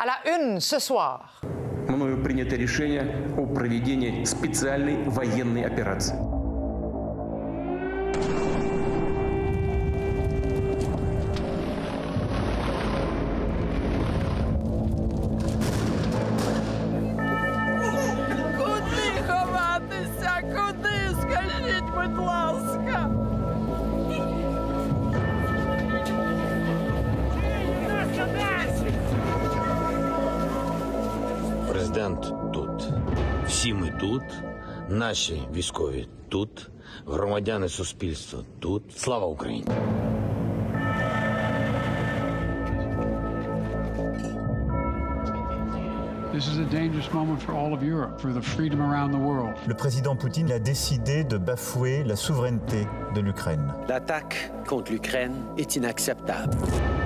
À la une ce soir. Мною принято решение о проведении специальной военной операции. наші військові тут, громадяни суспільства тут. Слава Україні! This is a dangerous moment for all of Europe, for the freedom around the world. Le président Poutine a décidé de bafouer la souveraineté de l'Ukraine. L'attaque contre l'Ukraine est inacceptable. «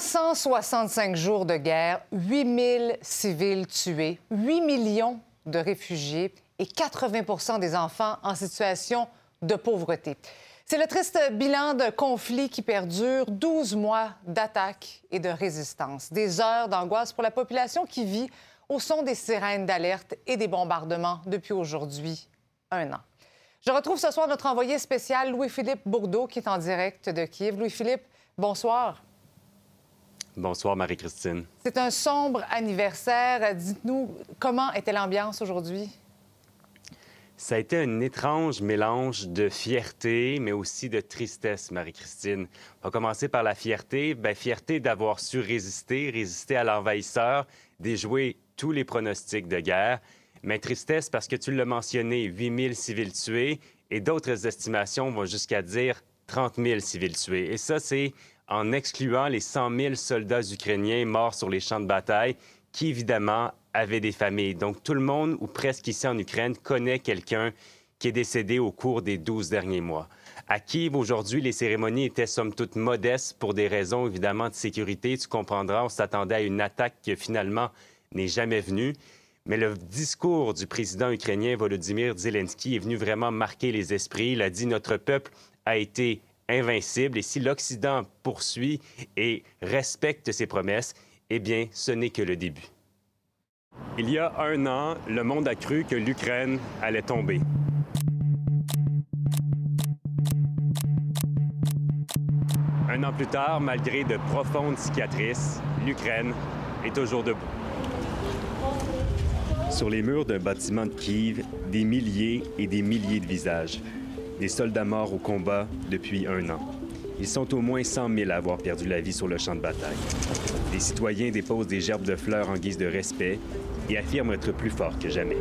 365 jours de guerre, 8000 civils tués, 8 millions de réfugiés et 80% des enfants en situation de pauvreté. C'est le triste bilan d'un conflit qui perdure 12 mois d'attaques et de résistance. Des heures d'angoisse pour la population qui vit au son des sirènes d'alerte et des bombardements depuis aujourd'hui un an. Je retrouve ce soir notre envoyé spécial Louis-Philippe Bourdeau qui est en direct de Kiev. Louis-Philippe, bonsoir. Bonsoir, Marie-Christine. C'est un sombre anniversaire. Dites-nous, comment était l'ambiance aujourd'hui? Ça a été un étrange mélange de fierté, mais aussi de tristesse, Marie-Christine. On va commencer par la fierté. Bien, fierté d'avoir su résister, résister à l'envahisseur, déjouer tous les pronostics de guerre. Mais tristesse parce que tu l'as mentionné, 8 000 civils tués et d'autres estimations vont jusqu'à dire 30 000 civils tués. Et ça, c'est en excluant les 100 000 soldats ukrainiens morts sur les champs de bataille qui, évidemment, avaient des familles. Donc, tout le monde, ou presque ici en Ukraine, connaît quelqu'un qui est décédé au cours des 12 derniers mois. À Kiev, aujourd'hui, les cérémonies étaient somme toute modestes pour des raisons, évidemment, de sécurité. Tu comprendras, on s'attendait à une attaque qui, finalement, n'est jamais venue. Mais le discours du président ukrainien Volodymyr Zelensky est venu vraiment marquer les esprits. Il a dit Notre peuple a été invincible et si l'Occident poursuit et respecte ses promesses, eh bien, ce n'est que le début. Il y a un an, le monde a cru que l'Ukraine allait tomber. Un an plus tard, malgré de profondes cicatrices, l'Ukraine est toujours debout. Sur les murs d'un bâtiment de Kiev, des milliers et des milliers de visages. Des soldats morts au combat depuis un an. Ils sont au moins 100 000 à avoir perdu la vie sur le champ de bataille. Les citoyens déposent des gerbes de fleurs en guise de respect et affirment être plus forts que jamais.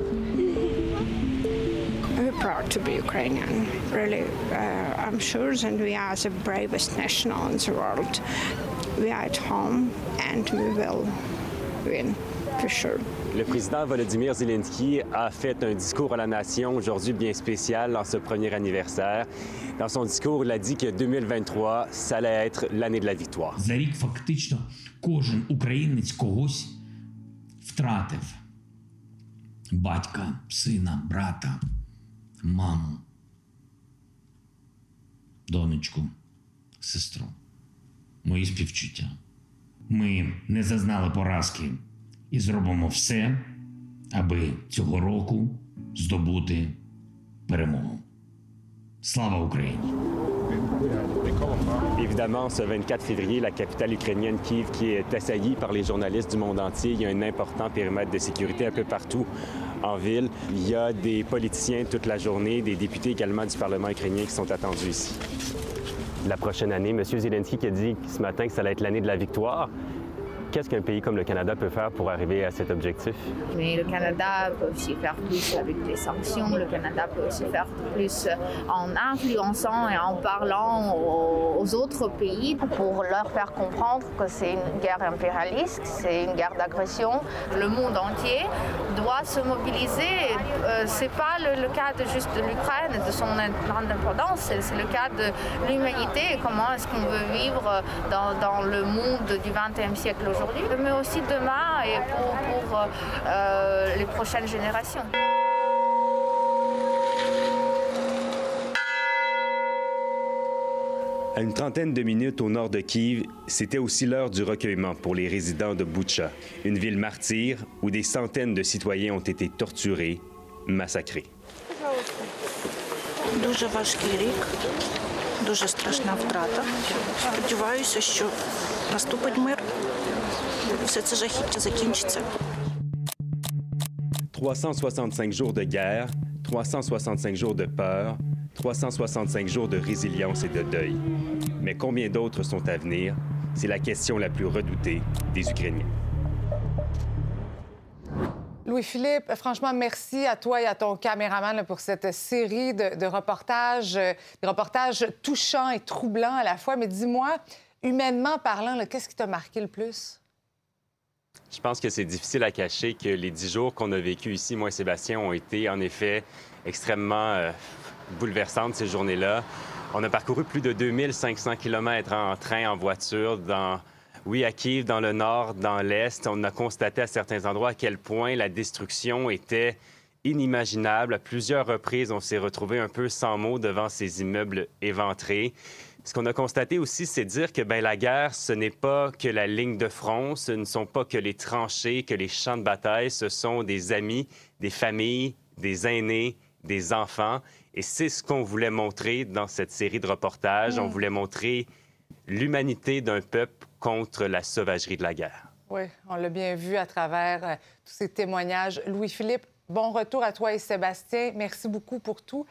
We're proud to be Ukrainian. Really, uh, I'm sure that we are the bravest nation in the world. We are at home and we will win for sure. Le président Volodymyr Zelensky a fait un discours à la nation aujourd'hui bien spécial en ce premier anniversaire. Dans son discours, il a dit que 2023, ça allait être l'année de la victoire. За рік фактично кожен українець когось втратив батька, сина, брата, маму, донечку, сестру. Мої співчуття. Ми не зазнали поразки і зробимо все, аби цього року здобути перемогу. Слава Україні! Évidemment, ce 24 février, la capitale ukrainienne Kiev qui est assaillie par les journalistes du monde entier. Il y a un important périmètre de sécurité un peu partout en ville. Il y a des politiciens toute la journée, des députés également du Parlement ukrainien qui sont attendus ici. La prochaine année, M. Zelensky qui a dit ce matin que ça allait être l'année de la victoire. Qu'est-ce qu'un pays comme le Canada peut faire pour arriver à cet objectif? Mais le Canada peut aussi faire plus avec des sanctions. Le Canada peut aussi faire plus en influençant et en parlant aux autres pays pour leur faire comprendre que c'est une guerre impérialiste, c'est une guerre d'agression. Le monde entier doit se mobiliser. Euh, c'est pas le, cas de juste de l'Ukraine, de son indépendance, c'est, le cas de l'humanité. Comment est-ce qu'on veut vivre dans, dans le monde du XXe siècle aujourd'hui? mais aussi demain et pour, pour euh, les prochaines générations. À une trentaine de minutes au nord de Kiev, c'était aussi l'heure du recueillement pour les résidents de Butcha, une ville martyre où des centaines de citoyens ont été torturés, massacrés. Дуже важкий рік, дуже страшна втрата. Сподіваюся, що наступить мир. Все це жахіття закінчиться. 365 jours de guerre, 365 jours de peur, 365 jours de résilience et de deuil. Mais combien d'autres sont à venir? C'est la question la plus redoutée des Ukrainiens. Louis-Philippe, franchement, merci à toi et à ton caméraman là, pour cette série de, de reportages, euh, des reportages touchants et troublants à la fois. Mais dis-moi, humainement parlant, qu'est-ce qui t'a marqué le plus? Je pense que c'est difficile à cacher que les dix jours qu'on a vécu ici, moi et Sébastien, ont été en effet extrêmement euh, bouleversantes ces journées-là. On a parcouru plus de 2500 km en train, en voiture, dans, oui, dans le nord, dans l'est. On a constaté à certains endroits à quel point la destruction était inimaginable. À plusieurs reprises, on s'est retrouvé un peu sans mots devant ces immeubles éventrés. Ce qu'on a constaté aussi, c'est dire que ben, la guerre, ce n'est pas que la ligne de front, ce ne sont pas que les tranchées, que les champs de bataille, ce sont des amis, des familles, des aînés, des enfants. Et c'est ce qu'on voulait montrer dans cette série de reportages. On Mm. voulait montrer l'humanité d'un peuple contre la sauvagerie de la guerre. Oui, on l'a bien vu à travers euh, tous ces témoignages. Louis-Philippe, bon retour à toi et Sébastien. Merci beaucoup pour tout.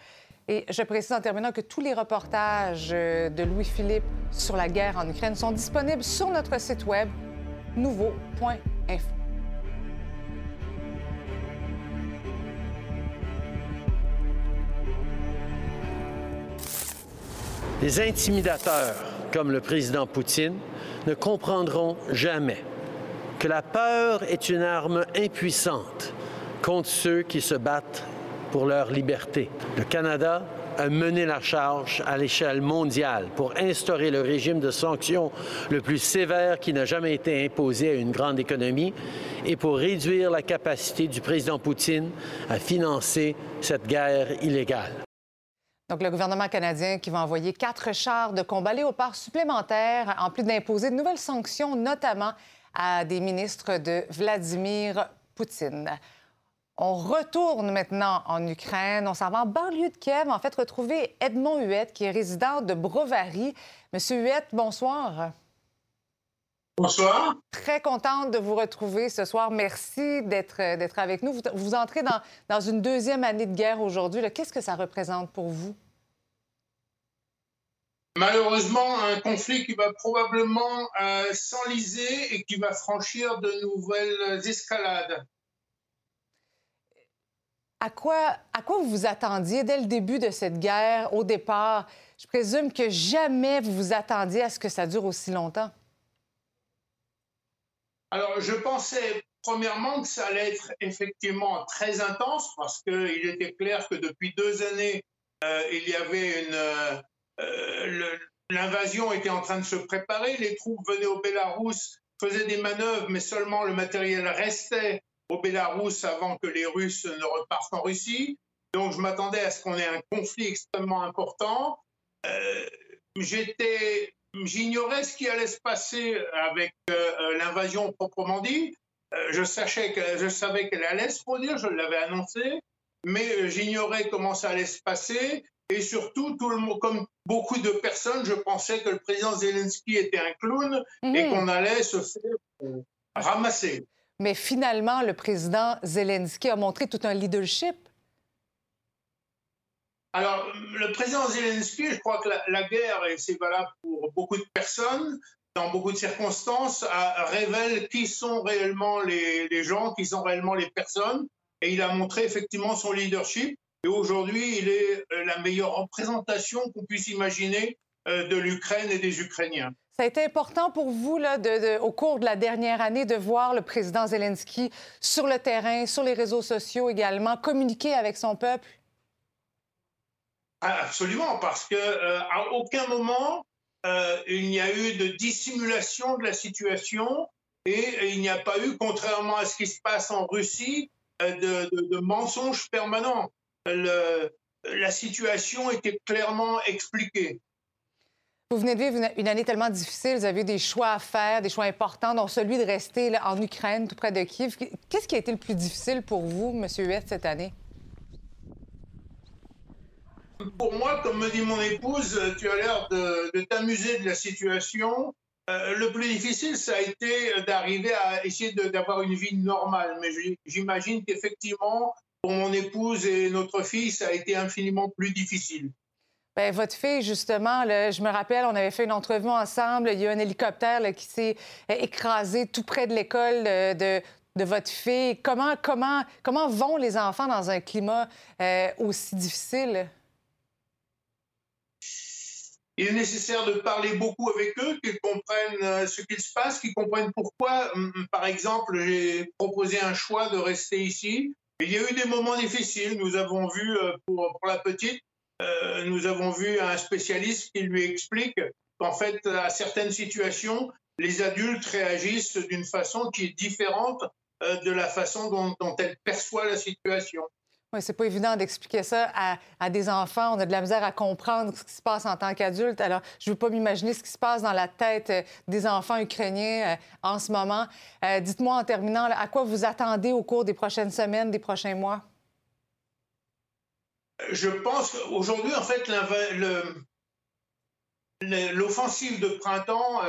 Et je précise en terminant que tous les reportages euh, de Louis-Philippe sur la guerre en Ukraine sont disponibles sur notre site web nouveau.info. Les intimidateurs, comme le président Poutine, ne comprendront jamais que la peur est une arme impuissante contre ceux qui se battent pour leur liberté. Le Canada a mené la charge à l'échelle mondiale pour instaurer le régime de sanctions le plus sévère qui n'a jamais été imposé à une grande économie et pour réduire la capacité du président Poutine à financer cette guerre illégale. Donc, le gouvernement canadien qui va envoyer quatre chars de combat léopard supplémentaires, en plus d'imposer de nouvelles sanctions, notamment à des ministres de Vladimir Poutine. On retourne maintenant en Ukraine. On s'en va en banlieue de Kiev, en fait, retrouver Edmond Huette, qui est résident de Brovary. Monsieur Huette, bonsoir. Bonsoir. Très contente de vous retrouver ce soir. Merci d'être d'être avec nous. Vous, vous entrez dans, dans une deuxième année de guerre aujourd'hui. Qu'est-ce que ça représente pour vous? Malheureusement, un conflit qui va probablement euh, s'enliser et qui va franchir de nouvelles escalades. À quoi, à quoi vous vous attendiez dès le début de cette guerre, au départ? Je présume que jamais vous vous attendiez à ce que ça dure aussi longtemps. Alors, je pensais premièrement que ça allait être effectivement très intense parce qu'il était clair que depuis deux années, euh, il y avait une. euh, L'invasion était en train de se préparer, les troupes venaient au Bélarus, faisaient des manœuvres, mais seulement le matériel restait au Bélarus avant que les Russes ne repartent en Russie. Donc, je m'attendais à ce qu'on ait un conflit extrêmement important. Euh, J'étais J'ignorais ce qui allait se passer avec euh, euh, l'invasion proprement dit. Euh, je, sachais que, je savais qu'elle allait se produire, je l'avais annoncé, mais j'ignorais comment ça allait se passer. Et surtout, tout le monde, comme beaucoup de personnes, je pensais que le président Zelensky était un clown et Mhm. qu'on allait se faire ramasser. Mais finalement, le président Zelensky a montré tout un leadership. Alors, le président Zelensky, je crois que la, guerre, et c'est valable pour beaucoup de personnes, dans beaucoup de circonstances, a- révèle qui sont réellement les, gens, qui sont réellement les personnes. Et il a montré effectivement son leadership. Et aujourd'hui, il est euh, la meilleure représentation qu'on puisse imaginer euh, de l'Ukraine et des Ukrainiens. Ça a été important pour vous, là, au cours de la dernière année, de voir le président Zelensky sur le terrain, sur les réseaux sociaux également, communiquer avec son peuple? Ah, Absolument, parce que euh, à aucun moment euh, il n'y a eu de dissimulation de la situation et il n'y a pas eu, contrairement à ce qui se passe en Russie, euh, de, de- de mensonges permanents. La situation était clairement expliquée. Vous venez de vivre une, année tellement difficile, vous avez eu des choix à faire, des choix importants, dont celui de rester en Ukraine, tout près de Kiev. Qu'est-ce qui a été le plus difficile pour vous, M. Huet, cette année? Pour moi, comme me dit mon épouse, tu as l'air de, t'amuser de la situation. Euh, le plus difficile, ça a été d'arriver à essayer d'avoir une vie normale. Mais j'imagine qu'effectivement, pour mon épouse et notre fille, ça a été infiniment plus difficile. Bien, votre fille, justement, je me rappelle, on avait fait une entrevue ensemble. Il y a un hélicoptère qui s'est écrasé tout près de l'école de, de votre fille. Comment, comment, comment vont les enfants dans un climat euh, aussi difficile? Il est nécessaire de parler beaucoup avec eux, qu'ils comprennent euh, ce qu'il se passe, qu'ils comprennent pourquoi. Hum, Par exemple, j'ai proposé un choix de rester ici. Il y a eu des moments difficiles. Nous avons vu, euh, pour, la petite, euh, nous avons vu un spécialiste qui lui explique qu'en fait, à certaines situations, les adultes réagissent d'une façon qui est différente de la façon dont, dont elle perçoit la situation. Oui, c'est pas évident d'expliquer ça à, des enfants. On a de la misère à comprendre ce qui se passe en tant qu'adulte. Alors, je ne veux pas m'imaginer ce qui se passe dans la tête euh, des enfants ukrainiens euh, en ce moment. Euh, Dites-moi en terminant, à quoi vous attendez au cours des prochaines semaines, des prochains mois? Je pense qu'aujourd'hui, en fait, l'offensive de printemps,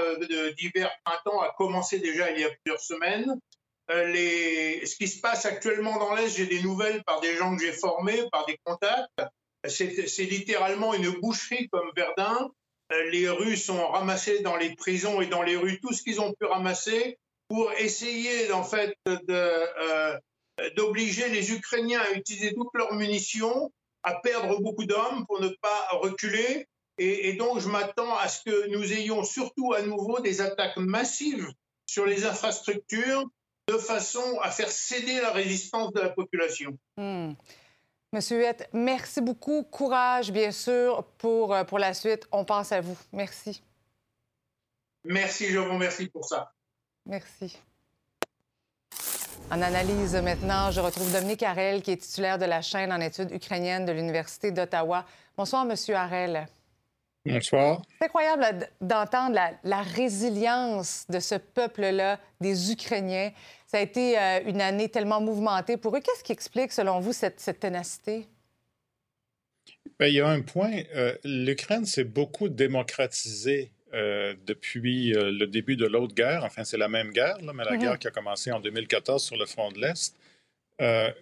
d'hiver-printemps, a commencé déjà il y a plusieurs semaines. Euh, ce qui se passe actuellement dans l'Est, j'ai des nouvelles par des gens que j'ai formés, par des contacts. C'est littéralement une boucherie comme Verdun. Euh, les Russes ont ramassé dans les prisons et dans les rues tout ce qu'ils ont pu ramasser pour essayer, en fait, euh, d'obliger les Ukrainiens à utiliser toutes leurs munitions, à perdre beaucoup d'hommes pour ne pas reculer. Et donc, je m'attends à ce que nous ayons surtout à nouveau des attaques massives sur les infrastructures de façon à faire céder la résistance de la population. Hmm. Monsieur Huette, merci beaucoup. Courage, bien sûr, pour, euh, pour la suite. On pense à vous. Merci. Merci, je vous remercie pour ça. Merci. En analyse maintenant, je retrouve Dominique Harel, qui est titulaire de la chaîne en études ukrainiennes de l'Université d'Ottawa. Bonsoir, Monsieur Harel. Bonsoir. C'est incroyable d'entendre la, la résilience de ce peuple-là, des Ukrainiens. Ça a été euh, une année tellement mouvementée pour eux. Qu'est-ce qui explique, selon vous, cette, cette ténacité? Ben, il y a un point. euh, L'Ukraine s'est beaucoup démocratisée euh, depuis euh, le début de l'autre guerre. Enfin, c'est la même guerre, là, mais la Mhm. guerre qui a commencé en 2014 sur le front de l'Est.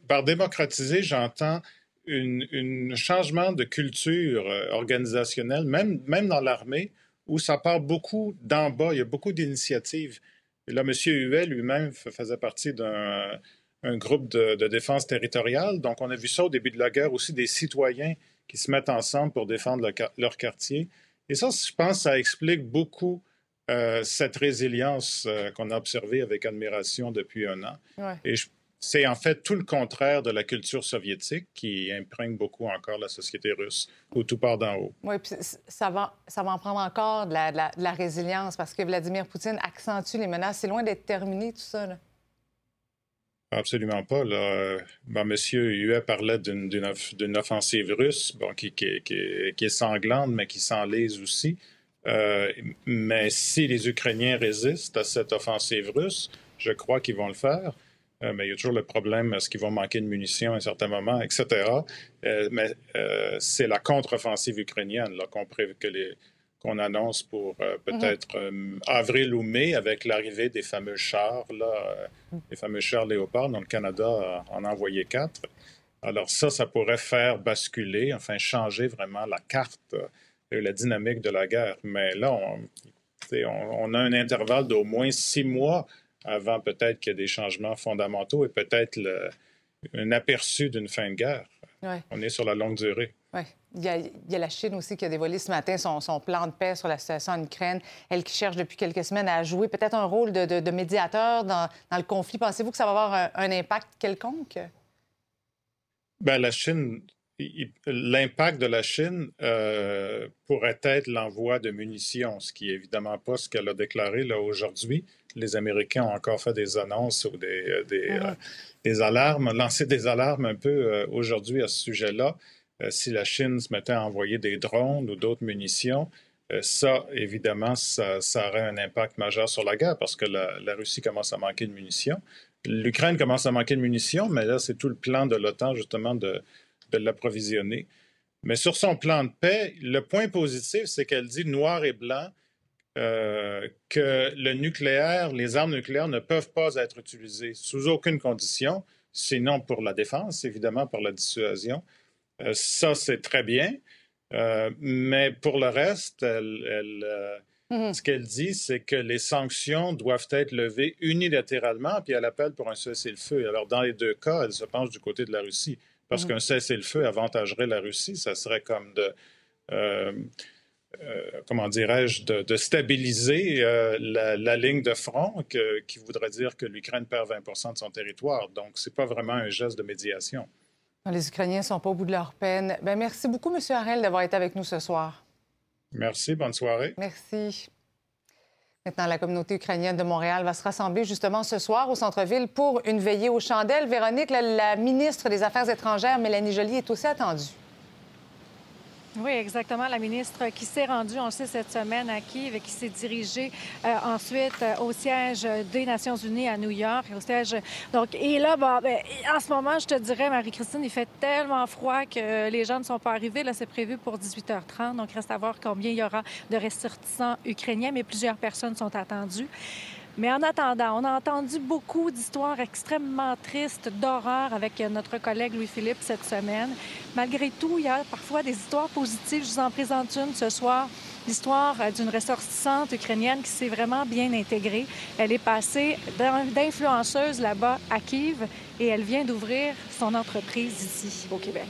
Par démocratiser, j'entends un changement de culture organisationnelle, même, même dans l'armée, où ça part beaucoup d'en bas. Il y a beaucoup d'initiatives. Et là, M. Huet lui-même faisait partie d'un un groupe de, de défense territoriale. Donc, on a vu ça au début de la guerre aussi, des citoyens qui se mettent ensemble pour défendre le leur quartier. Et ça, je pense, ça explique beaucoup euh, cette résilience euh, qu'on a observée avec admiration depuis un an. Ouais. Et je- c'est en fait tout le contraire de la culture soviétique qui imprègne beaucoup encore la société russe, où tout part d'en haut. Oui, puis ça va, ça va en prendre encore de la, de la- de la résilience parce que Vladimir Poutine accentue les menaces. C'est loin d'être terminé, tout ça. là. Absolument pas. Là. Bon, Monsieur Huet parlait d'une, d'une off- d'une offensive russe bon, qui, qui- qui- qui est sanglante, mais qui s'enlise aussi. Euh, mais si les Ukrainiens résistent à cette offensive russe, je crois qu'ils vont le faire. Euh, mais il y a toujours le problème, est-ce qu'ils vont manquer de munitions à un certain moment, etc. Euh, mais euh, c'est la contre-offensive ukrainienne qu'on, que les- qu'on annonce pour euh, peut-être avril ou mai avec l'arrivée des fameux chars, là, les fameux chars Léopard, dont le Canada en a envoyé quatre. Alors ça, ça pourrait faire basculer, enfin changer vraiment la carte et la dynamique de la guerre. Mais là, on, on a un intervalle d'au moins six mois avant peut-être qu'il y ait des changements fondamentaux et peut-être un aperçu d'une fin de guerre. Ouais. On est sur la longue durée. Oui. Il y, a, il y a la Chine aussi qui a dévoilé ce matin son, son plan de paix sur la situation en Ukraine. Elle qui cherche depuis quelques semaines à jouer peut-être un rôle de, de- de médiateur dans, dans le conflit. Pensez-vous que ça va avoir un, un impact quelconque? Ben, la Chine, l'impact de la Chine euh, pourrait être l'envoi de munitions, ce qui est évidemment pas ce qu'elle a déclaré là aujourd'hui. Les Américains ont encore fait des annonces ou des, euh, des, Mhm. euh, des alarmes, lancé des alarmes un peu euh, aujourd'hui à ce sujet-là. Si la Chine se mettait à envoyer des drones ou d'autres munitions, ça, évidemment, ça, aurait un impact majeur sur la guerre parce que la, Russie commence à manquer de munitions. L'Ukraine commence à manquer de munitions, mais là, c'est tout le plan de l'OTAN, justement, de, l'approvisionner. Mais sur son plan de paix, le point positif, c'est qu'elle dit noir et blanc euh, que le nucléaire, les armes nucléaires ne peuvent pas être utilisées sous aucune condition, sinon pour la défense, évidemment, pour la dissuasion. Euh, ça, c'est très bien. Euh, mais pour le reste, mhm. ce qu'elle dit, c'est que les sanctions doivent être levées unilatéralement, puis elle appelle pour un cessez-le-feu. Alors, dans les deux cas, elle se penche du côté de la Russie, parce mhm. qu'un cessez-le-feu avantagerait la Russie. Ça serait comme de... Euh, comment dirais-je, de, stabiliser la, ligne de front, qui voudrait dire que l'Ukraine perd 20% de son territoire. Donc, ce n'est pas vraiment un geste de médiation. Les Ukrainiens ne sont pas au bout de leur peine. Ben, merci beaucoup, M. Harel, d'avoir été avec nous ce soir. Merci. Bonne soirée. Merci. Maintenant, la communauté ukrainienne de Montréal va se rassembler justement ce soir au centre-ville pour une veillée aux chandelles. Véronique, la ministre des Affaires étrangères, Mélanie Joly, est aussi attendue. Oui, exactement. La ministre qui s'est rendue, on le sait, cette semaine à Kiev et qui s'est dirigée euh, ensuite euh, au siège des Nations unies à New York. Au siège... Donc, et là, ben, en ce moment, je te dirais, Marie-Christine, il fait tellement froid que les gens ne sont pas arrivés. Là, c'est prévu pour 18h30. Donc, reste à voir combien il y aura de ressortissants ukrainiens, mais plusieurs personnes sont attendues. Mais en attendant, on a entendu beaucoup d'histoires extrêmement tristes, d'horreur avec notre collègue Louis-Philippe cette semaine. Malgré tout, il y a parfois des histoires positives. Je vous en présente une ce soir. L'histoire d'une ressortissante ukrainienne qui s'est vraiment bien intégrée. Elle est passée d'influenceuse là-bas à Kiev et elle vient d'ouvrir son entreprise ici au Québec.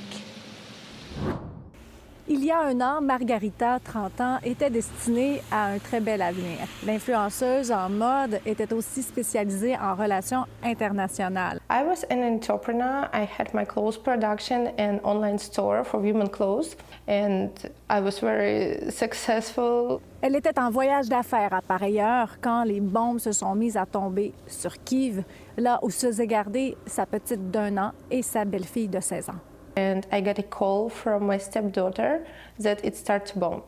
Il y a un an, Margarita, 30 ans, était destinée à un très bel avenir. L'influenceuse en mode était aussi spécialisée en relations internationales. I was an entrepreneur. I had my clothes production and online store for women clothes and I was very successful. Elle était en voyage d'affaires à pareille heure quand les bombes se sont mises à tomber sur Kiev, là où se faisaient garder sa petite d'un an et sa belle-fille de 16 ans. And I got a call from my stepdaughter that it started to bomb.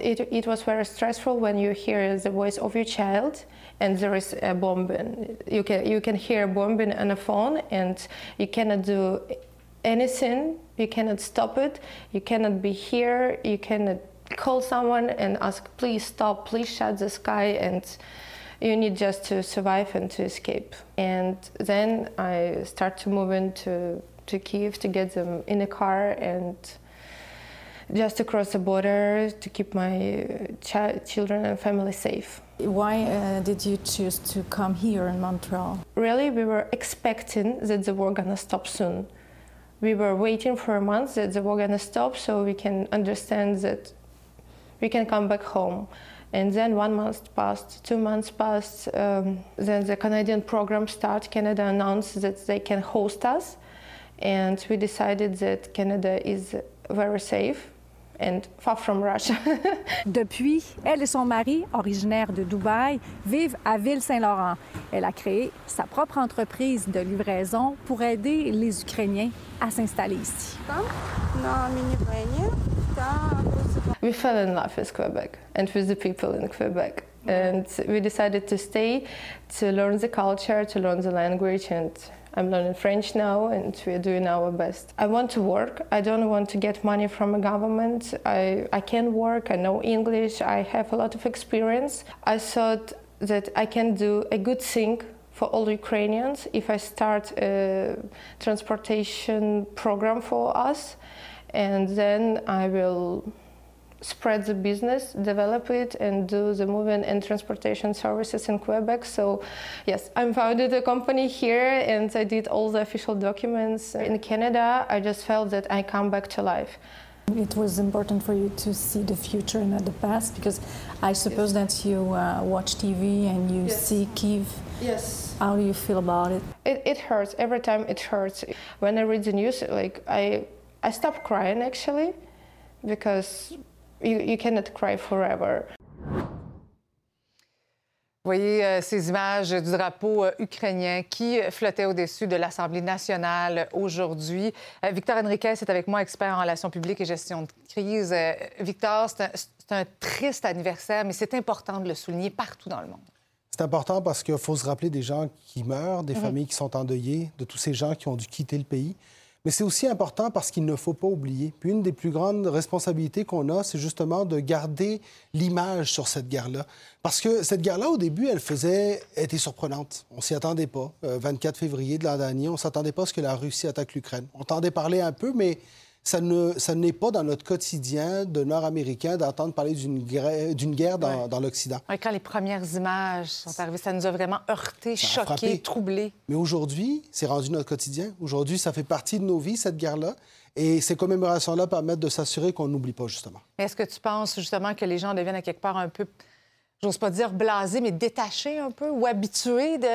It, it was very stressful when you hear the voice of your child and there is a bombing. You can, you can hear bombing on a phone and you cannot do anything. You cannot stop it. You cannot be here. You cannot call someone and ask, please stop, please shut the sky. And you need just to survive and to escape. And then I start to move into to Kiev to get them in a car and just across the border to keep my ch- children and family safe. Why uh, did you choose to come here in Montreal? Really, we were expecting that the war gonna stop soon. We were waiting for a month that the war gonna stop so we can understand that we can come back home. And then one month passed, two months passed. Um, then the Canadian program started. Canada announced that they can host us and we decided that Canada is very safe and far from Russia. Depuis, elle et son mari, originaires de Dubaï, vivent à Ville-Saint-Laurent. Elle a créé sa propre entreprise de livraison pour aider les Ukrainiens à s'installer ici. We fell in love with Quebec and with the people in Quebec. And we decided to stay to learn the culture, to learn the language, and I'm learning French now and we're doing our best. I want to work. I don't want to get money from a government. I, I can work. I know English. I have a lot of experience. I thought that I can do a good thing for all Ukrainians if I start a transportation program for us and then I will spread the business, develop it, and do the moving and transportation services in Quebec. So, yes, I founded a company here and I did all the official documents. In Canada, I just felt that I come back to life. It was important for you to see the future and not the past because I suppose yes. that you uh, watch TV and you yes. see Kiev. Yes. How do you feel about it? it? It hurts. Every time it hurts. When I read the news, like I, I stop crying actually because you, you cannot cry forever. Vous voyez euh, ces images du drapeau euh, ukrainien qui flottait au-dessus de l'Assemblée nationale aujourd'hui. Euh, Victor Henriquez est avec moi, expert en relations publiques et gestion de crise. Victor, c'est un triste anniversaire, mais c'est important de le souligner partout dans le monde. C'est important parce qu'il faut se rappeler des gens qui meurent, des Mhm. familles qui sont endeuillées, de tous ces gens qui ont dû quitter le pays. Mais c'est aussi important parce qu'il ne faut pas oublier. Puis une des plus grandes responsabilités qu'on a, c'est justement de garder l'image sur cette guerre-là. Parce que cette guerre-là, au début, elle faisait, elle était surprenante. On s'y attendait pas. Euh, 24 février de l'an dernier, on s'attendait pas à ce que la Russie attaque l'Ukraine. On entendait parler un peu, mais ça ne, ça n'est pas dans notre quotidien de Nord-Américains d'entendre parler d'une guerre, d'une guerre dans, Ouais. dans l'Occident. Ouais, quand les premières images sont arrivées, ça nous a vraiment heurtés, Ça a choqués, troublés. Mais aujourd'hui, c'est rendu notre quotidien. Aujourd'hui, ça fait partie de nos vies, cette guerre-là. Et ces commémorations-là permettent de s'assurer qu'on n'oublie pas, justement. Est-ce que tu penses justement que les gens deviennent à quelque part un peu, j'ose pas dire blasés, mais détachés un peu ou habitués de-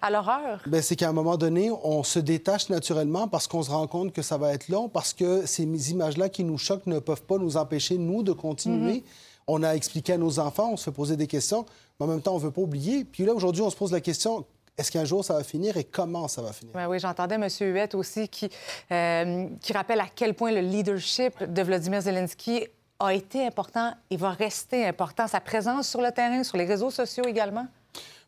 à l'horreur? Ben, c'est qu'à un moment donné, on se détache naturellement parce qu'on se rend compte que ça va être long, parce que ces images-là qui nous choquent ne peuvent pas nous empêcher, nous, de continuer. Mhm. On a expliqué à nos enfants, on se fait poser des questions, mais en même temps, on ne veut pas oublier. Puis là, aujourd'hui, on se pose la question, est-ce qu'un jour ça va finir et comment ça va finir? Ouais, oui, j'entendais M. Huette aussi qui, euh, qui rappelle à quel point le leadership de Vladimir Zelensky a été important et va rester important. Sa présence sur le terrain, sur les réseaux sociaux également?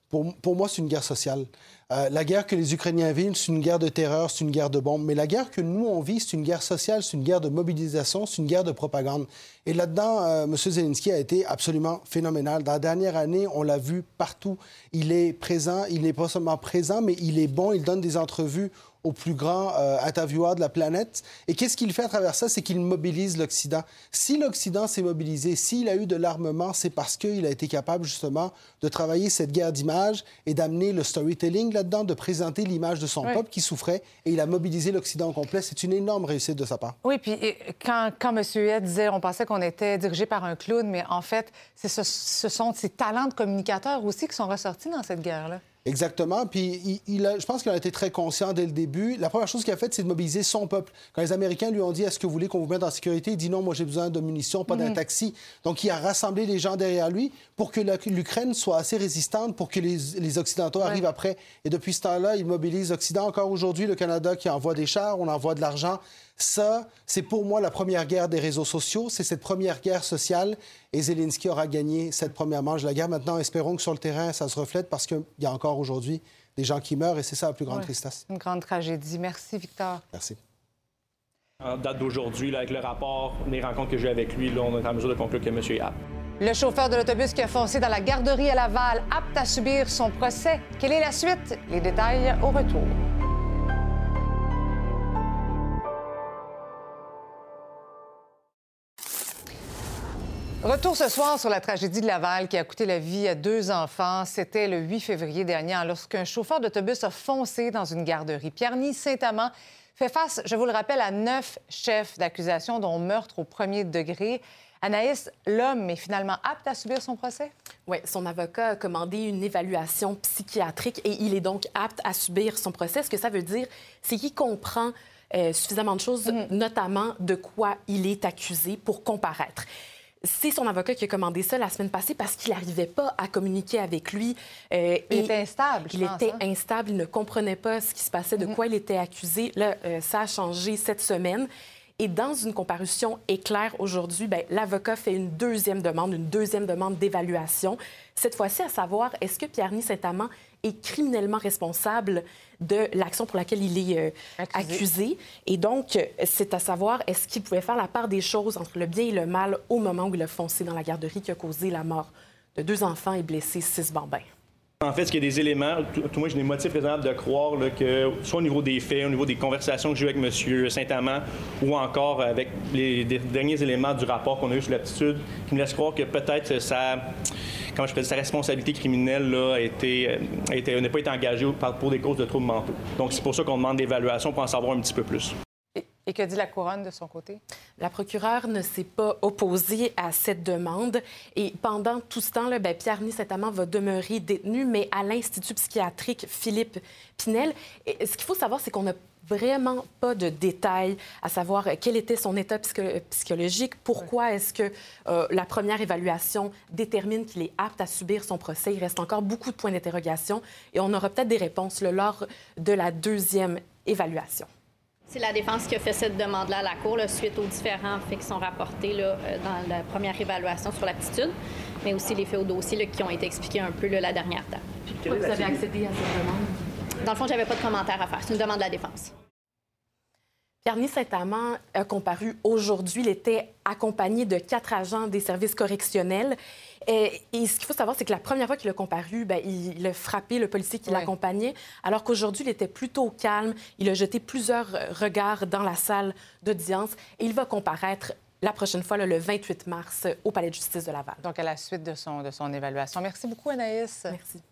Pour, pour moi, c'est une guerre sociale. Euh, la guerre que les Ukrainiens vivent, c'est une guerre de terreur, c'est une guerre de bombes. Mais la guerre que nous, on vit, c'est une guerre sociale, c'est une guerre de mobilisation, c'est une guerre de propagande. Et là-dedans, euh, M. Zelensky a été absolument phénoménal. Dans la dernière année, on l'a vu partout. Il est présent, il n'est pas seulement présent, mais il est bon, il donne des entrevues aux plus grands euh, intervieweurs de la planète. Et qu'est-ce qu'il fait à travers ça? C'est qu'il mobilise l'Occident. Si l'Occident s'est mobilisé, s'il a eu de l'armement, c'est parce qu'il a été capable justement de travailler cette guerre d'image et d'amener le storytelling là-dedans, de présenter l'image de son peuple qui souffrait. Et il a mobilisé l'Occident au complet. C'est une énorme réussite de sa part. Oui, puis et, quand, quand M. Huette disait on pensait qu'on était dirigé par un clown, mais en fait, ce, ce sont ces talents de communicateurs aussi qui sont ressortis dans cette guerre-là. Exactement. Puis il, il a- je pense qu'il a été très conscient dès le début. La première chose qu'il a faite, c'est de mobiliser son peuple. Quand les Américains lui ont dit Est-ce que vous voulez qu'on vous mette en sécurité? Il dit Non, moi j'ai besoin de munitions, pas d'un Mhm. taxi. Donc il a rassemblé les gens derrière lui pour que l'Ukraine soit assez résistante pour que les, les Occidentaux arrivent après. Et depuis ce temps-là, il mobilise l'Occident. Encore aujourd'hui, le Canada qui envoie des chars, on envoie de l'argent. Ça, c'est pour moi la première guerre des réseaux sociaux. C'est cette première guerre sociale. Et Zelensky aura gagné cette première manche de la guerre. Maintenant, espérons que sur le terrain, ça se reflète parce qu'il y a encore aujourd'hui des gens qui meurent et c'est ça la plus grande Ouais. tristesse. Une grande tragédie. Merci, Victor. Merci. En date d'aujourd'hui, avec le rapport, les rencontres que j'ai avec lui, là, on est en mesure de conclure que monsieur est apte. Le chauffeur de l'autobus qui a foncé dans la garderie à Laval, apte à subir son procès. Quelle est la suite? Les détails au retour. Retour ce soir sur la tragédie de Laval qui a coûté la vie à deux enfants. C'était le 8 février dernier lorsqu'un chauffeur d'autobus a foncé dans une garderie. Pierre-Ny Saint-Amand fait face, je vous le rappelle, à neuf chefs d'accusation, dont meurtre au premier degré. Anaïs, l'homme est finalement apte à subir son procès? Oui, son avocat a commandé une évaluation psychiatrique et il est donc apte à subir son procès. Ce que ça veut dire, c'est qu'il comprend euh, suffisamment de choses, notamment de quoi il est accusé pour comparaître. C'est son avocat qui a commandé ça la semaine passée parce qu'il n'arrivait pas à communiquer avec lui. euh, Il et était instable, je Il pense, était hein? instable, il ne comprenait pas ce qui se passait, de quoi il était accusé. Là, euh, ça a changé cette semaine. Et dans une comparution éclair aujourd'hui, ben, l'avocat fait une deuxième demande, une deuxième demande d'évaluation. Cette fois-ci, à savoir, est-ce que Pierre-Ny Saint-Amand est criminellement responsable de l'action pour laquelle il est euh, accusé? Et donc, c'est à savoir, est-ce qu'il pouvait faire la part des choses entre le bien et le mal au moment où il a foncé dans la garderie qui a causé la mort de deux enfants et blessé six bambins? En fait, ce qu'il y a des éléments, tout, tout moi, j'ai des motifs raisonnables de croire que, soit au niveau des faits, au niveau des conversations que j'ai eues avec M. Saint-Amand, ou encore avec les, derniers éléments du rapport qu'on a eu sur l'aptitude, qui me laissent croire que peut-être comment je sa responsabilité criminelle là, a été, n'a pas été engagée pour des causes de troubles mentaux. Donc, c'est pour ça qu'on demande l'évaluation pour en savoir un petit peu plus. Et que dit la couronne de son côté? La procureure ne s'est pas opposée à cette demande. Et pendant tout ce temps-là, ben, Pierre-Ny Saint-Amand va demeurer détenu, mais à l'Institut psychiatrique Philippe Pinel. Et ce qu'il faut savoir, c'est qu'on n'a vraiment pas de détails à savoir quel était son état psycho- psychologique, pourquoi est-ce que euh, la première évaluation détermine qu'il est apte à subir son procès. Il reste encore beaucoup de points d'interrogation et on aura peut-être des réponses là, lors de la deuxième évaluation. C'est la défense qui a fait cette demande-là à la Cour, là, suite aux différents faits qui sont rapportés là, euh, dans la première évaluation sur l'aptitude, mais aussi les faits au dossier là, qui ont été expliqués un peu là, la dernière date. Pourquoi vous avez accédé à cette demande? Dans le fond, j'avais pas de commentaire à faire. C'est une demande de la défense. Pierre-Ny Saint-Amand a comparu aujourd'hui. Il était accompagné de quatre agents des services correctionnels. Et, et ce qu'il faut savoir, c'est que la première fois qu'il a comparu, ben, il, il a frappé le policier qui Ouais. l'accompagnait, alors qu'aujourd'hui, il était plutôt calme. Il a jeté plusieurs euh, regards dans la salle d'audience et il va comparaître la prochaine fois, là, le 28 mars, au Palais de justice de Laval. Donc, à la suite de son, de son évaluation. Merci beaucoup, Anaïs. Merci.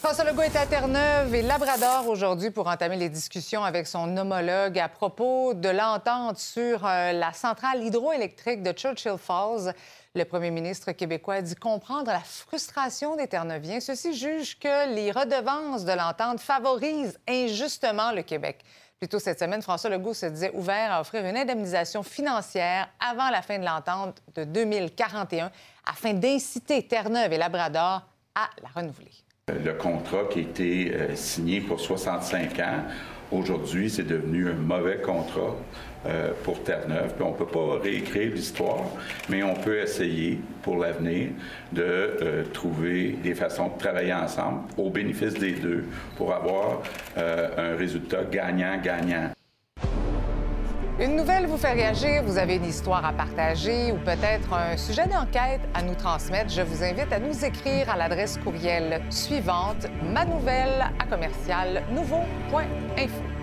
François Legault est à Terre-Neuve et Labrador aujourd'hui pour entamer les discussions avec son homologue à propos de l'entente sur euh, la centrale hydroélectrique de Churchill Falls. Le premier ministre québécois a dit comprendre la frustration des Terre-Neuviens. Ceux-ci jugent que les redevances de l'entente favorisent injustement le Québec. Plus tôt cette semaine, François Legault se disait ouvert à offrir une indemnisation financière avant la fin de l'entente de 2041 afin d'inciter Terre-Neuve et Labrador à la renouveler. Le contrat qui a été euh, signé pour 65 ans, aujourd'hui, c'est devenu un mauvais contrat euh, pour Terre-Neuve. On ne peut pas réécrire l'histoire, mais on peut essayer pour l'avenir de euh, trouver des façons de travailler ensemble au bénéfice des deux pour avoir euh, un résultat gagnant-gagnant. Une nouvelle vous fait réagir, vous avez une histoire à partager ou peut-être un sujet d'enquête à nous transmettre, je vous invite à nous écrire à l'adresse courriel suivante, ma nouvelle à commercial nouveau.info.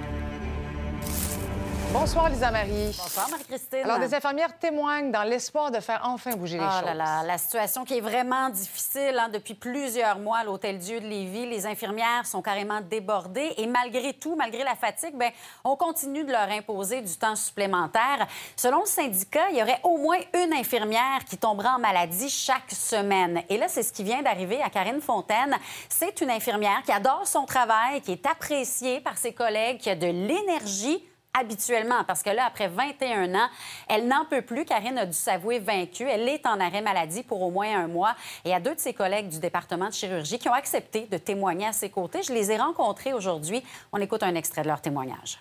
Bonsoir, Lisa Marie. Bonsoir, Marie-Christine. Alors, des infirmières témoignent dans l'espoir de faire enfin bouger les Ah choses. là là, la situation qui est vraiment difficile hein, depuis plusieurs mois à l'Hôtel Dieu de Lévis. Les infirmières sont carrément débordées et malgré tout, malgré la fatigue, ben, on continue de leur imposer du temps supplémentaire. Selon le syndicat, il y aurait au moins une infirmière qui tombera en maladie chaque semaine. Et là, c'est ce qui vient d'arriver à Karine Fontaine. C'est une infirmière qui adore son travail, qui est appréciée par ses collègues, qui a de l'énergie habituellement, parce que là, après 21 ans, elle n'en peut plus. Karine a dû s'avouer vaincue. Elle est en arrêt maladie pour au moins un mois. Et a deux de ses collègues du département de chirurgie qui ont accepté de témoigner à ses côtés. Je les ai rencontrés aujourd'hui. On écoute un extrait de leur témoignage.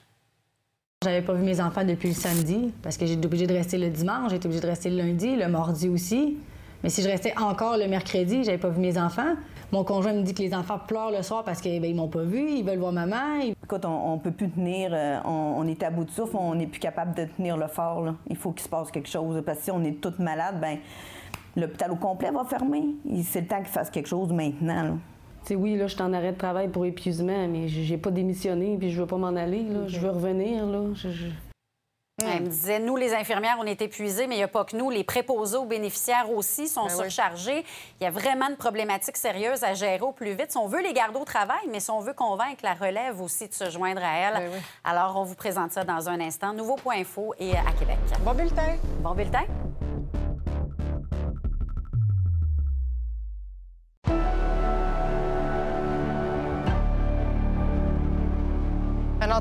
J'avais pas vu mes enfants depuis le samedi parce que j'étais obligée de rester le dimanche, j'étais obligée de rester le lundi, le mardi aussi. Mais si je restais encore le mercredi, j'avais pas vu mes enfants. Mon conjoint me dit que les enfants pleurent le soir parce qu'ils m'ont pas vu, ils veulent voir maman. Écoute, on, on peut plus tenir, euh, on, on est à bout de souffle, on n'est plus capable de tenir le fort. là. Il faut qu'il se passe quelque chose. Parce que si on est toutes malades, ben l'hôpital au complet va fermer. Il- C'est le temps qu'il fasse quelque chose maintenant. là. Oui, là, je suis en arrêt de travail pour épuisement, mais j'ai pas démissionné, puis je veux pas m'en aller, là. Je veux revenir, là. Je- je- Elle me disait, nous, les infirmières, on est épuisés, mais il n'y a pas que nous. Les préposés aux bénéficiaires aussi sont Ben oui. surchargés. Il y a vraiment une problématique sérieuse à gérer au plus vite. Si on veut les garder au travail, mais si on veut convaincre la relève aussi de se joindre à elle. Ben oui. Alors, on vous présente ça dans un instant. Nouveau.info et à Québec. Bon bulletin. Bon bulletin.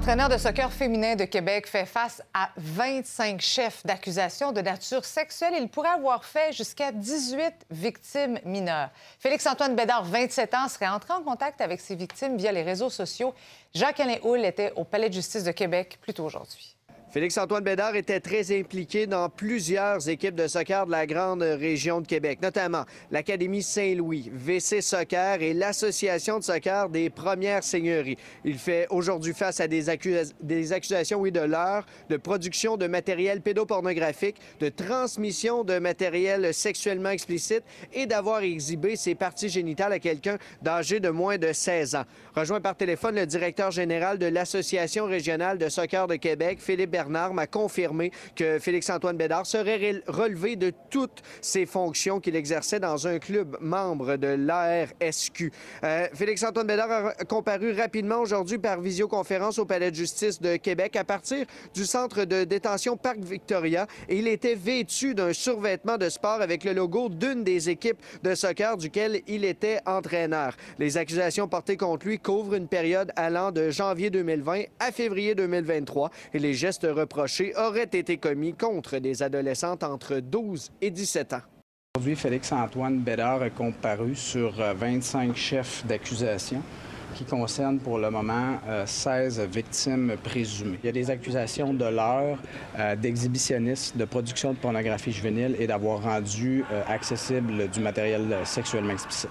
Un entraîneur de soccer féminin de Québec fait face à 25 chefs d'accusation de nature sexuelle. Il pourrait avoir fait jusqu'à 18 victimes mineures. Félix-Antoine Bédard, 27 ans, serait entré en contact avec ses victimes via les réseaux sociaux. Jacques-Alain Houle était au Palais de justice de Québec plus tôt aujourd'hui. Félix-Antoine Bédard était très impliqué dans plusieurs équipes de soccer de la grande région de Québec, notamment l'Académie Saint-Louis, VC Soccer et l'Association de soccer des Premières Seigneuries. Il fait aujourd'hui face à des, accus- des accusations, oui, de l'heure, de production de matériel pédopornographique, de transmission de matériel sexuellement explicite et d'avoir exhibé ses parties génitales à quelqu'un d'âgé de moins de 16 ans. Rejoint par téléphone le directeur général de l'Association régionale de soccer de Québec, Philippe Bernard, m'a confirmé que Félix-Antoine Bédard serait relevé de toutes ses fonctions qu'il exerçait dans un club membre de l'ARSQ. Euh, Félix-Antoine Bédard a comparu rapidement aujourd'hui par visioconférence au Palais de justice de Québec à partir du centre de détention Parc Victoria et il était vêtu d'un survêtement de sport avec le logo d'une des équipes de soccer duquel il était entraîneur. Les accusations portées contre lui couvrent une période allant de janvier 2020 à février 2023 et les gestes reprochés auraient été commis contre des adolescentes entre 12 et 17 ans. Aujourd'hui, Félix-Antoine Bédard a comparu sur euh, 25 chefs d'accusation qui concerne pour le moment 16 victimes présumées. Il y a des accusations de l'heure d'exhibitionnisme, de production de pornographie juvénile et d'avoir rendu accessible du matériel sexuellement explicite.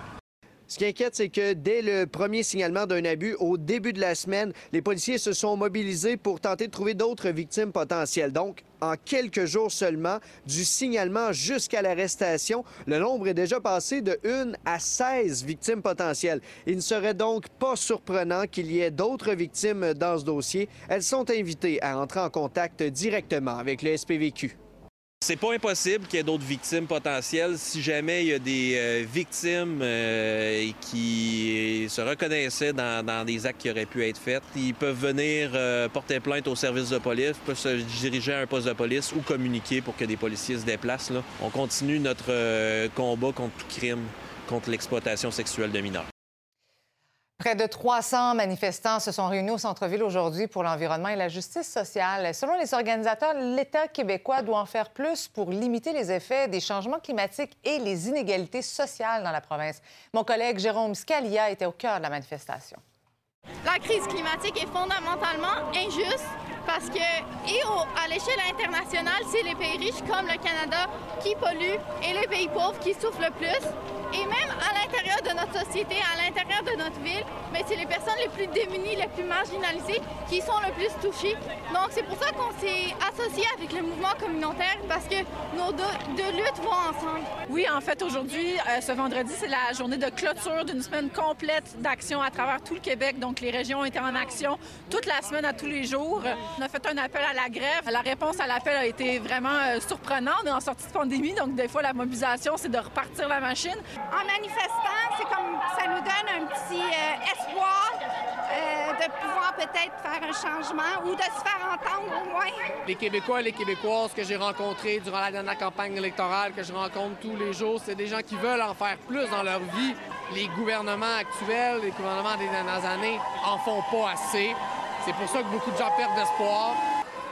Ce qui inquiète, c'est que dès le premier signalement d'un abus, au début de la semaine, les policiers se sont mobilisés pour tenter de trouver d'autres victimes potentielles. Donc, en quelques jours seulement, du signalement jusqu'à l'arrestation, le nombre est déjà passé de 1 à 16 victimes potentielles. Il ne serait donc pas surprenant qu'il y ait d'autres victimes dans ce dossier. Elles sont invitées à entrer en contact directement avec le SPVQ. C'est pas impossible qu'il y ait d'autres victimes potentielles si jamais il y a des euh, victimes euh, qui se reconnaissaient dans, des actes qui auraient pu être faits. Ils peuvent venir euh, porter plainte au service de police, peuvent se diriger à un poste de police ou communiquer pour que des policiers se déplacent. On continue notre combat contre tout crime, contre l'exploitation sexuelle de mineurs. Près de 300 manifestants se sont réunis au centre-ville aujourd'hui pour l'environnement et la justice sociale. Selon les organisateurs, l'État québécois doit en faire plus pour limiter les effets des changements climatiques et les inégalités sociales dans la province. Mon collègue Jérôme Scalia était au cœur de la manifestation. La crise climatique est fondamentalement injuste parce que, et à l'échelle internationale, c'est les pays riches comme le Canada qui polluent et les pays pauvres qui souffrent le plus. Et même à l'intérieur de notre société, à l'intérieur de notre ville, mais c'est les personnes les plus démunies, les plus marginalisées qui sont le plus touchées. Donc c'est pour ça qu'on s'est associé avec le mouvement communautaire parce que nos deux, luttes vont ensemble. Oui, en fait, aujourd'hui, euh, ce vendredi, c'est la journée de clôture d'une semaine complète d'action à travers tout le Québec. Donc les régions étaient en action toute la semaine, à tous les jours. On a fait un appel à la grève. La réponse à l'appel a été vraiment euh, surprenante. On est en sortie de pandémie, donc des fois, la mobilisation, c'est de repartir la machine. En manifestant, c'est comme ça nous donne un petit euh, espoir euh, de pouvoir peut-être faire un changement ou de se faire entendre au moins. Les Québécois et les Québécoises que j'ai rencontrés durant la dernière campagne électorale, que je rencontre tous les jours, c'est des gens qui veulent en faire plus dans leur vie. Les gouvernements actuels, les gouvernements des dernières années en font pas assez. C'est pour ça que beaucoup de gens perdent espoir.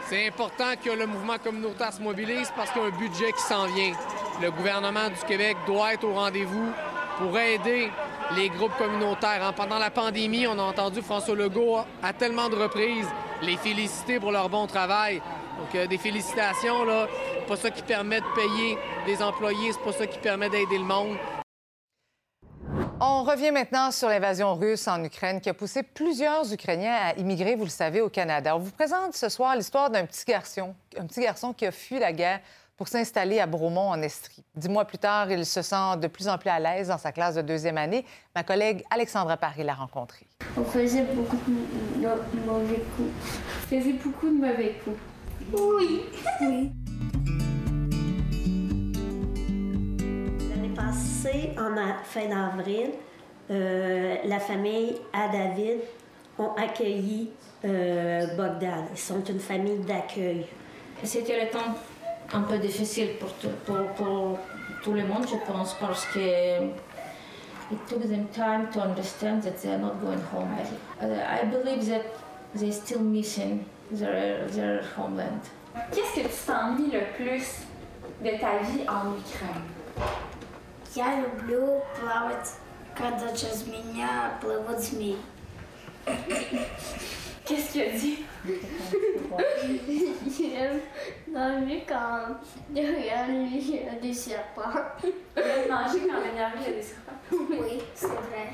C'est important que le mouvement communautaire se mobilise parce qu'il y a un budget qui s'en vient. Le gouvernement du Québec doit être au rendez-vous pour aider les groupes communautaires. Pendant la pandémie, on a entendu François Legault à tellement de reprises les féliciter pour leur bon travail. Donc, euh, des félicitations, là. Pas ça qui permet de payer des employés, c'est pas ça qui permet d'aider le monde. On revient maintenant sur l'invasion russe en Ukraine qui a poussé plusieurs Ukrainiens à immigrer, vous le savez, au Canada. On vous présente ce soir l'histoire d'un petit garçon, un petit garçon qui a fui la guerre pour s'installer à Bromont, en Estrie. Dix mois plus tard, il se sent de plus en plus à l'aise dans sa classe de deuxième année. Ma collègue Alexandra Paris l'a rencontré. On faisait beaucoup de mauvais coups. On faisait beaucoup de mauvais coups. Oui. oui. en fin d'avril, euh, la famille à David ont accueilli euh, Bogdan. Ils sont une famille d'accueil. C'était le temps un peu difficile pour tout, pour, pour tout le monde, je pense, parce que it took them time to understand that they are not going home. I, I believe that they're still missing their, their homeland. Qu'est-ce que tu t'ennuies le plus de ta vie en Ukraine? Я люблю плавать, когда через меня плывут змеи. Qu'est-ce qu'il a dit J'aime manger quand derrière lui il y a des serpents. J'aime manger quand il y a des serpents. Oui, c'est vrai.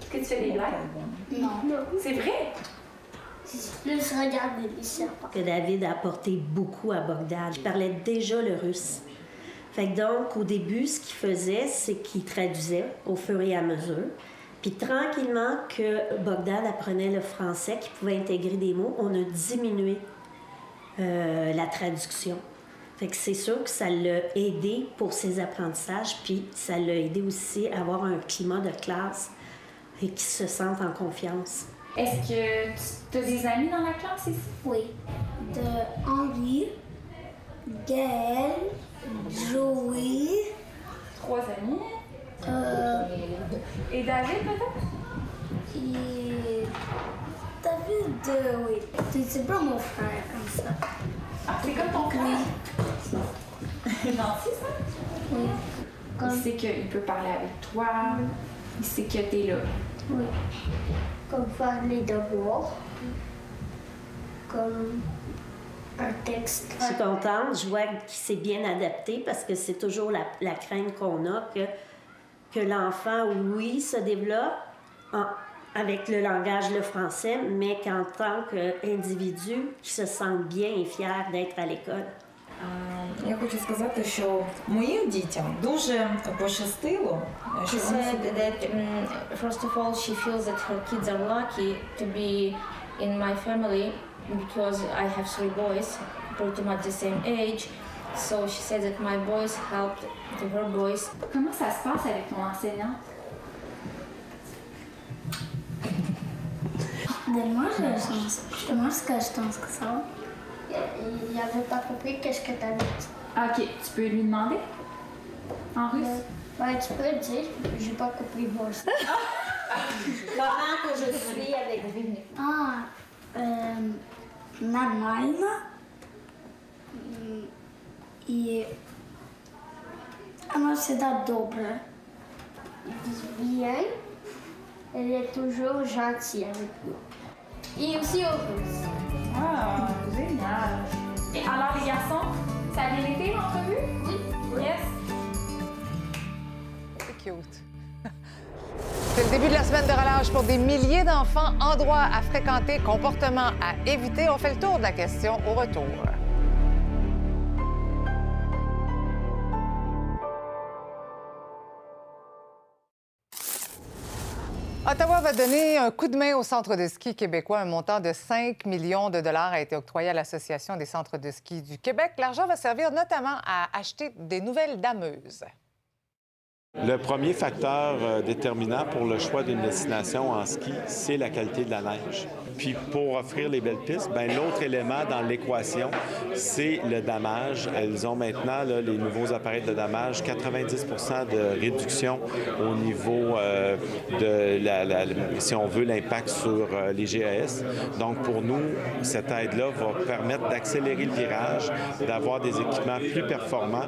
Est-ce que tu fais des blagues Non. C'est vrai Plus regarder les serpents. Que David a apporté beaucoup à Bogdan. Il parlait déjà le russe. Fait donc, au début, ce qu'il faisait, c'est qu'il traduisait au fur et à mesure. Puis tranquillement que Bogdan apprenait le français, qu'il pouvait intégrer des mots, on a diminué euh, la traduction. Fait que c'est sûr que ça l'a aidé pour ses apprentissages, puis ça l'a aidé aussi à avoir un climat de classe et qu'il se sente en confiance. Est-ce que tu as des amis dans la classe ici? Oui. De Henri, Gaël, Joey. Trois amis. Euh, Et David, peut-être? Et David, euh, oui. C'est pas mon frère, comme ça. Ah, c'est comme ton frère? Oui. Gentil, ça? Oui. Il sait qu'il peut parler avec toi. Il sait que t'es là. Oui. Comme faire les devoirs. Comme un texte. Je suis contente. Je vois qu'il s'est bien adapté parce que c'est toujours la, la crainte qu'on a que, que l'enfant, oui, se développe en- avec le langage, le français, mais qu'en tant qu'individu, qu'il se sente bien et fier d'être à l'école. Я хочу сказати, що моїм дітям дуже пощастило, що She вони said that, mm, first of all, she feels that her kids are lucky to be in my family because I have three boys, pretty much the same age. So she said that my voice helped her voice. Comment ça se passe avec ton enseignant? De moi, je, moi, ce que je pense que ça Il n'avait pas compris qu'est-ce que t'as dit. Ok, tu peux lui demander? En euh, russe? Ouais, tu peux le dire, j'ai pas compris moi aussi. Comment que je suis avec Vinny? Ah, euh, Nanaïna i ono se da dobro. Bien, elle est toujours gentille avec nous. Et aussi heureuse. Ah, génial. Alors les garçons, ça a bien été l'entrevue? Oui. Yes. C'est cute. C'est le début de la semaine de relâche pour des milliers d'enfants, endroits à fréquenter, comportements à éviter. On fait le tour de la question au retour. Ottawa va donner un coup de main au centre de ski québécois. Un montant de 5 millions de dollars a été octroyé à l'Association des centres de ski du Québec. L'argent va servir notamment à acheter des nouvelles dameuses. Le premier facteur euh, déterminant pour le choix d'une destination en ski, c'est la qualité de la neige. Puis pour offrir les belles pistes, ben, l'autre élément dans l'équation, c'est le damage. Elles ont maintenant, les nouveaux appareils de damage, 90% de réduction au niveau euh, de, la, la- si on veut, l'impact sur euh, les GAS. Donc pour nous, cette aide-là va permettre d'accélérer le virage, d'avoir des équipements plus performants.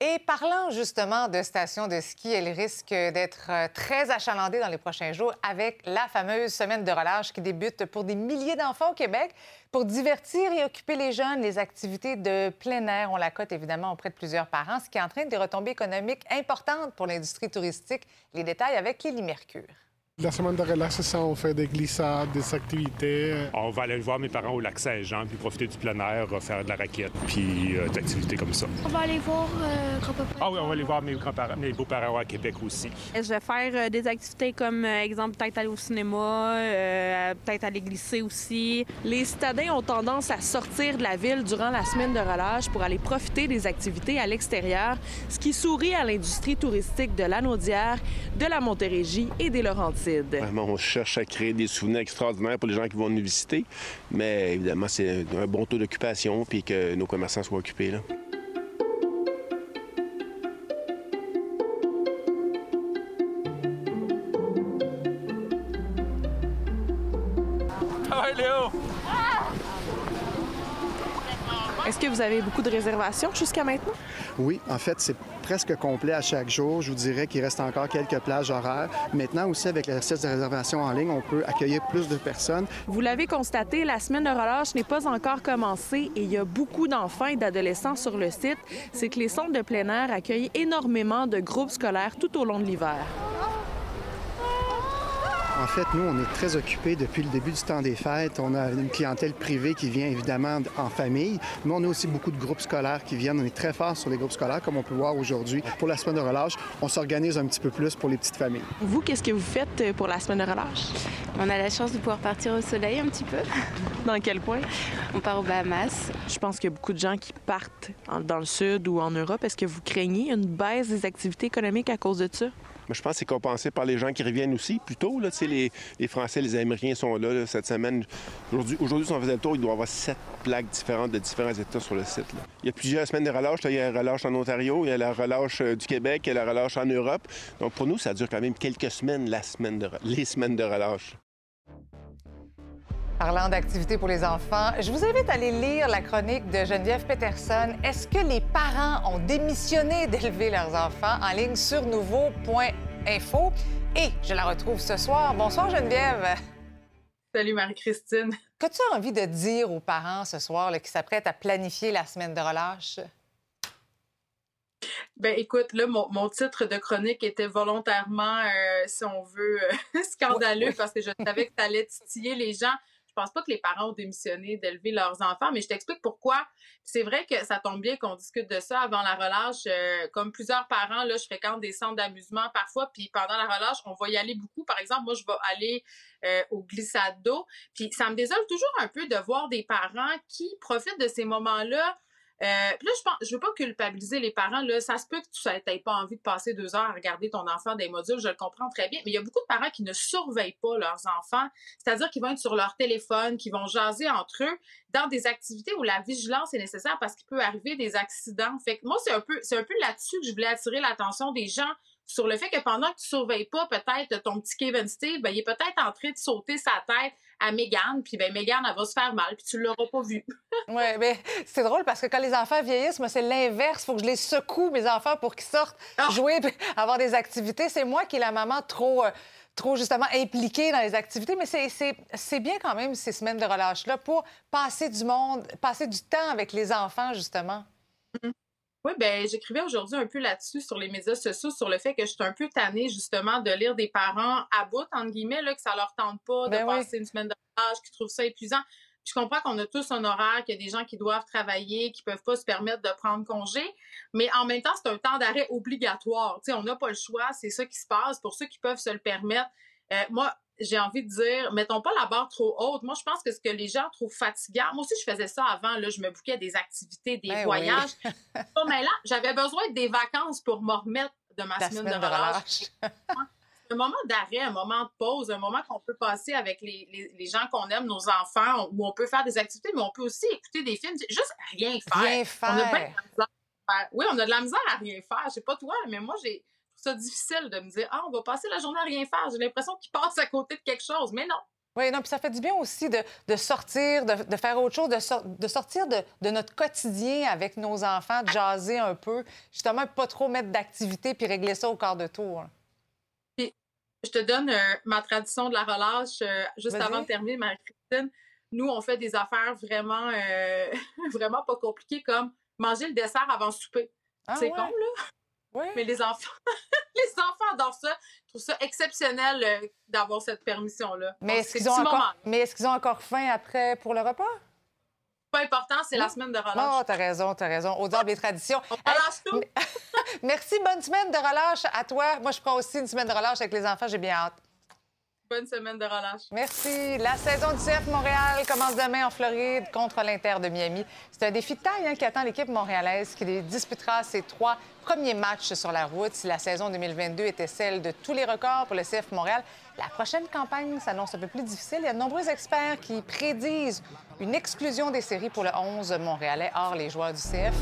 Et parlant justement de stations de ski, elle risque d'être euh, très achalandée dans les prochains jours avec la fameuse semaine de relâche qui débute pour des milliers d'enfants au Québec. Pour divertir et occuper les jeunes, les activités de plein air ont la cote évidemment auprès de plusieurs parents, ce qui entraîne des retombées économiques importantes pour l'industrie touristique. Les détails avec Lily Mercure. La semaine de c'est ça, on fait des glissades, des activités. On va aller voir mes parents au lac Saint-Jean, puis profiter du plein air, euh, faire de la raquette, puis euh, d'activités comme ça. On va aller voir euh, grand-papa. Ah oui, on va aller voir mes grands-parents, mes beaux-parents à Québec aussi. Je vais faire euh, des activités comme, euh, exemple, peut-être aller au cinéma, euh, peut-être aller glisser aussi. Les citadins ont tendance à sortir de la ville durant la semaine de relâche pour aller profiter des activités à l'extérieur, ce qui sourit à l'industrie touristique de l'Anaudière, de la Montérégie et des Laurentides. On cherche à créer des souvenirs extraordinaires pour les gens qui vont nous visiter, mais évidemment, c'est un bon taux d'occupation puis que nos commerçants soient occupés. Là. Que vous avez beaucoup de réservations jusqu'à maintenant? Oui, en fait, c'est presque complet à chaque jour. Je vous dirais qu'il reste encore quelques plages horaires. Maintenant aussi, avec l'exercice de réservation en ligne, on peut accueillir plus de personnes. Vous l'avez constaté, la semaine de relâche n'est pas encore commencée et il y a beaucoup d'enfants et d'adolescents sur le site. C'est que les centres de plein air accueillent énormément de groupes scolaires tout au long de l'hiver. En fait, nous, on est très occupés depuis le début du temps des fêtes. On a une clientèle privée qui vient évidemment en famille, mais on a aussi beaucoup de groupes scolaires qui viennent. On est très fort sur les groupes scolaires, comme on peut voir aujourd'hui. Pour la semaine de relâche, on s'organise un petit peu plus pour les petites familles. Vous, qu'est-ce que vous faites euh, pour la semaine de relâche? On a la chance de pouvoir partir au soleil un petit peu. Dans quel point? On part aux Bahamas. Je pense qu'il y a beaucoup de gens qui partent en- dans le sud ou en Europe. Est-ce que vous craignez une baisse des activités économiques à cause de ça? Je pense que c'est compensé par les gens qui reviennent aussi, plutôt. Là, les, les Français, les Américains sont là, cette semaine. Aujourd'hui, si on faisait le tour, il doit y avoir sept plaques différentes de différents États sur le site. Il y a plusieurs semaines de relâche. Il y a la relâche en Ontario, il y a la relâche euh, du Québec, il y a la relâche en Europe. Donc pour nous, ça dure quand même quelques semaines, les semaines de relâche. Parlant d'activités pour les enfants, je vous invite à aller lire la chronique de Geneviève Peterson. Est-ce que les parents ont démissionné d'élever leurs enfants en ligne sur nouveau.info? Et je la retrouve ce soir. Bonsoir Geneviève. Salut Marie-Christine. Qu'as-tu envie de dire aux parents ce soir là, qui s'apprêtent à planifier la semaine de relâche? Ben écoute, là, mon, mon, titre de chronique était volontairement, euh, si on veut, euh, scandaleux parce que je savais que ça allait titiller les gens. Je pense pas que les parents ont démissionné d'élever leurs enfants, mais je t'explique pourquoi. C'est vrai que ça tombe bien qu'on discute de ça avant la relâche. Euh, comme plusieurs parents, là, je fréquente des centres d'amusement parfois, puis pendant la relâche, on va y aller beaucoup. Par exemple, moi, je vais aller euh, au glissade d'eau. Puis ça me désole toujours un peu de voir des parents qui profitent de ces moments-là puis là, je pense, je veux pas culpabiliser les parents. Là, ça se peut que tu n'aies pas envie de passer deux heures à regarder ton enfant des modules, je le comprends très bien. Mais il y a beaucoup de parents qui ne surveillent pas leurs enfants, c'est-à-dire qu'ils vont être sur leur téléphone, qui vont jaser entre eux dans des activités où la vigilance est nécessaire parce qu'il peut arriver des accidents. Moi, c'est un peu, c'est un peu là-dessus que je voulais attirer l'attention des gens sur le fait que pendant que tu surveilles pas peut-être ton petit Kevin Steve, ben, il est peut-être en train de sauter sa tête à Megan, puis ben Megan, elle va se faire mal, puis tu l'auras pas vu. oui, mais c'est drôle parce que quand les enfants vieillissent, moi, c'est l'inverse. Il faut que je les secoue, mes enfants, pour qu'ils sortent ah! jouer, avoir des activités. C'est moi qui est la maman trop... Euh, trop justement impliquée dans les activités, mais c'est bien quand même ces semaines de relâche-là pour passer du monde, passer du temps avec les enfants, justement. Mm-hmm. Oui, ben j'écrivais aujourd'hui un peu là-dessus sur les médias sociaux, sur le fait que je suis un peu tannée justement de lire des parents à bout, entre guillemets, là, que ça leur tente pas de ben passer une semaine de relâche, qui trouvent ça épuisant. je comprends qu'on a tous un horaire, qu'il y a des gens qui doivent travailler, qui peuvent pas se permettre de prendre congé, mais en même temps, c'est un temps d'arrêt obligatoire. Sais, on n'a pas le choix, c'est ça qui se passe. Pour ceux qui peuvent se le permettre, euh, moi, j'ai envie de dire, mettons pas la barre trop haute. Moi, je pense que ce que les gens trouvent fatigant, moi aussi, je faisais ça avant, là, je me bouquais des activités, des ben voyages. mais là, j'avais besoin des vacances pour me remettre de ma semaine, de relâche. un moment d'arrêt, un moment de pause, un moment qu'on peut passer avec les, les, gens qu'on aime, nos enfants, où on peut faire des activités, mais on peut aussi écouter des films, juste rien faire. Rien faire. Oui, on a de la misère à rien faire. Je sais pas toi, mais moi, j'ai ça difficile de me dire Ah, on va passer la journée à rien faire. J'ai l'impression qu'il passe à côté de quelque chose. Mais non. Oui, non, puis ça fait du bien aussi de, de sortir, de, de, faire autre chose, de, de sortir de, notre quotidien avec nos enfants, de jaser un peu, justement, pas trop mettre d'activité puis régler ça au quart de tour. je te donne euh, ma tradition de la relâche euh, juste avant de terminer, Marie-Christine. Nous, on fait des affaires vraiment, euh, vraiment pas compliquées comme manger le dessert avant souper. Ah c'est con, là? Mais les enfants, les enfants adorent ça. Je trouve ça exceptionnel euh, d'avoir cette permission-là. Mais est-ce qu'ils ont, encore... est ont encore faim après pour le repas? Pas important, c'est la semaine de relâche. Oh, t'as raison, t'as raison. Au des traditions. On relâche tout. Merci, bonne semaine de relâche à toi. Moi, je prends aussi une semaine de relâche avec les enfants, j'ai bien hâte. Bonne semaine de relâche. Merci. La saison du CF Montréal commence demain en Floride contre l'Inter de Miami. C'est un défi de taille hein, qui attend l'équipe montréalaise qui disputera ses trois premiers matchs sur la route. Si la saison 2022 était celle de tous les records pour le CF Montréal, la prochaine campagne s'annonce un peu plus difficile. Il y a de nombreux experts qui prédisent une exclusion des séries pour le 11 montréalais, hors les joueurs du CF.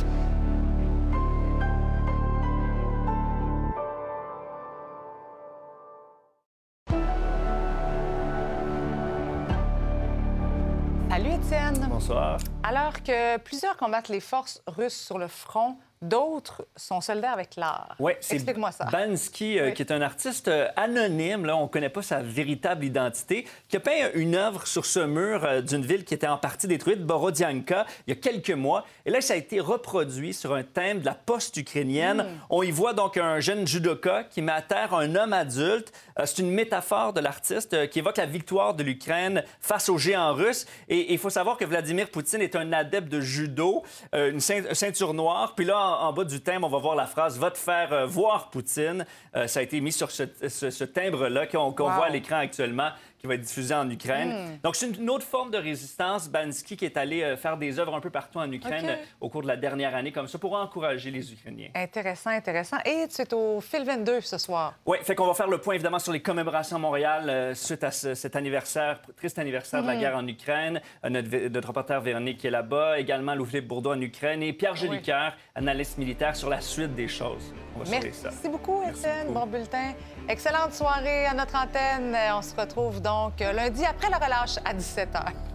Alors que plusieurs combattent les forces russes sur le front, D'autres sont soldats avec l'art. Oui, Explique-moi ça. Bansky, euh, qui est un artiste euh, anonyme, là, on ne connaît pas sa véritable identité, qui a peint une œuvre sur ce mur euh, d'une ville qui était en partie détruite, Borodianka, il y a quelques mois. Et là, ça a été reproduit sur un thème de la poste ukrainienne. Hmm. On y voit donc un jeune judoka qui met à terre un homme adulte. C'est une métaphore de l'artiste qui évoque la victoire de l'Ukraine face aux géants russes. Et il faut savoir que Vladimir Poutine est un adepte de judo, une ceinture noire. Puis là, en, bas du thème, on va voir la phrase Va te faire euh, voir Poutine. Euh, ça a été mis sur ce, timbre-là qu'on voit à l'écran actuellement qui va être diffusé en Ukraine. Hmm. Donc, c'est une autre forme de résistance. Bansky qui est allé euh, faire des œuvres un peu partout en Ukraine au cours de la dernière année, comme ça, pour encourager les Ukrainiens. Intéressant, intéressant. Et es au Fil 22 ce soir. Oui, fait qu'on va faire le point, évidemment, sur les commémorations à Montréal euh, suite à cet anniversaire, triste anniversaire de la hmm. guerre en Ukraine. Euh, notre, reporter Véronique qui est là-bas, également Louis-Philippe Bourdeau en Ukraine et Pierre Jolicoeur, analyste militaire, sur la suite des choses. On va Merci ça. beaucoup, Étienne. Bon bulletin. Excellente soirée à notre antenne. On se retrouve donc lundi après la relâche à 17h.